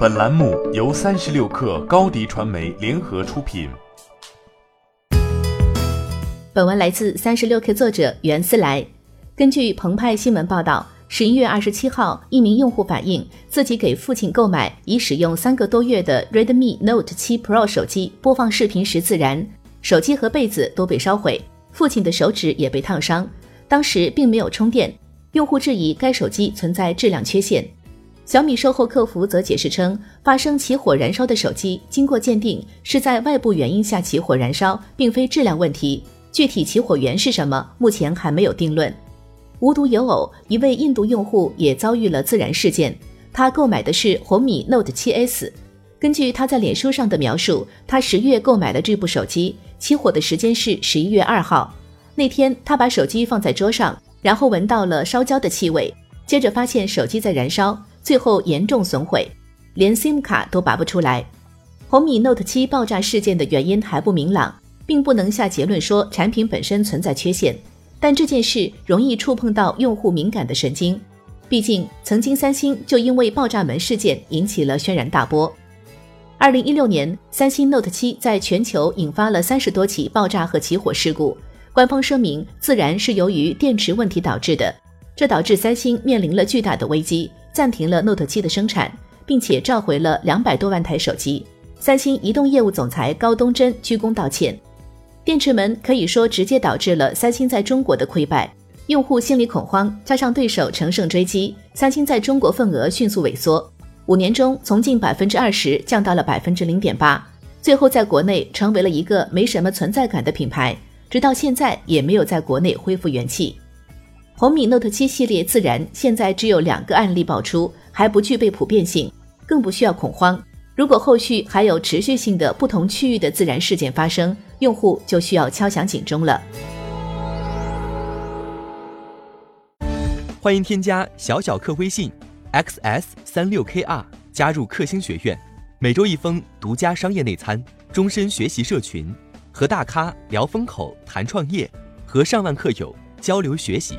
本栏目由三十六氪高低传媒联合出品。本文来自三十六氪作者袁思来。根据澎湃新闻报道，十一月二十七号，一名用户反映自己给父亲购买已使用三个多月的 Redmi Note 七 Pro 手机，播放视频时自燃，手机和被子都被烧毁，父亲的手指也被烫伤。当时并没有充电，用户质疑该手机存在质量缺陷。小米售后客服则解释称，发生起火燃烧的手机经过鉴定是在外部原因下起火燃烧，并非质量问题。具体起火源是什么，目前还没有定论。无独有偶，一位印度用户也遭遇了自燃事件。他购买的是红米 Note 7s。根据他在脸书上的描述，他十月购买了这部手机，起火的时间是十一月二号。那天他把手机放在桌上，然后闻到了烧焦的气味，接着发现手机在燃烧，最后严重损毁，连 SIM 卡都拔不出来。红米 Note 7爆炸事件的原因还不明朗，并不能下结论说产品本身存在缺陷。但这件事容易触碰到用户敏感的神经，毕竟曾经三星就因为爆炸门事件引起了轩然大波。二零一六年，三星 Note 七在全球引发了三十多起爆炸和起火事故，官方声明自然是由于电池问题导致的，这导致三星面临了巨大的危机，暂停了 Note 七的生产，并且召回了两百多万台手机。三星移动业务总裁高东真鞠躬道歉。电池门可以说直接导致了三星在中国的溃败，用户心理恐慌，加上对手乘胜追击，三星在中国份额迅速萎缩，五年中从近百分之二十降到了百分之零点八，最后在国内成为了一个没什么存在感的品牌，直到现在也没有在国内恢复元气。红米 Note 七系列自燃，现在只有两个案例爆出，还不具备普遍性，更不需要恐慌。如果后续还有持续性的不同区域的自燃事件发生，用户就需要敲响警钟了。欢迎添加小小客微信 xs 三六 kr 加入克星学院，每周一封独家商业内参，终身学习社群，和大咖聊风口谈创业，和上万客友交流学习。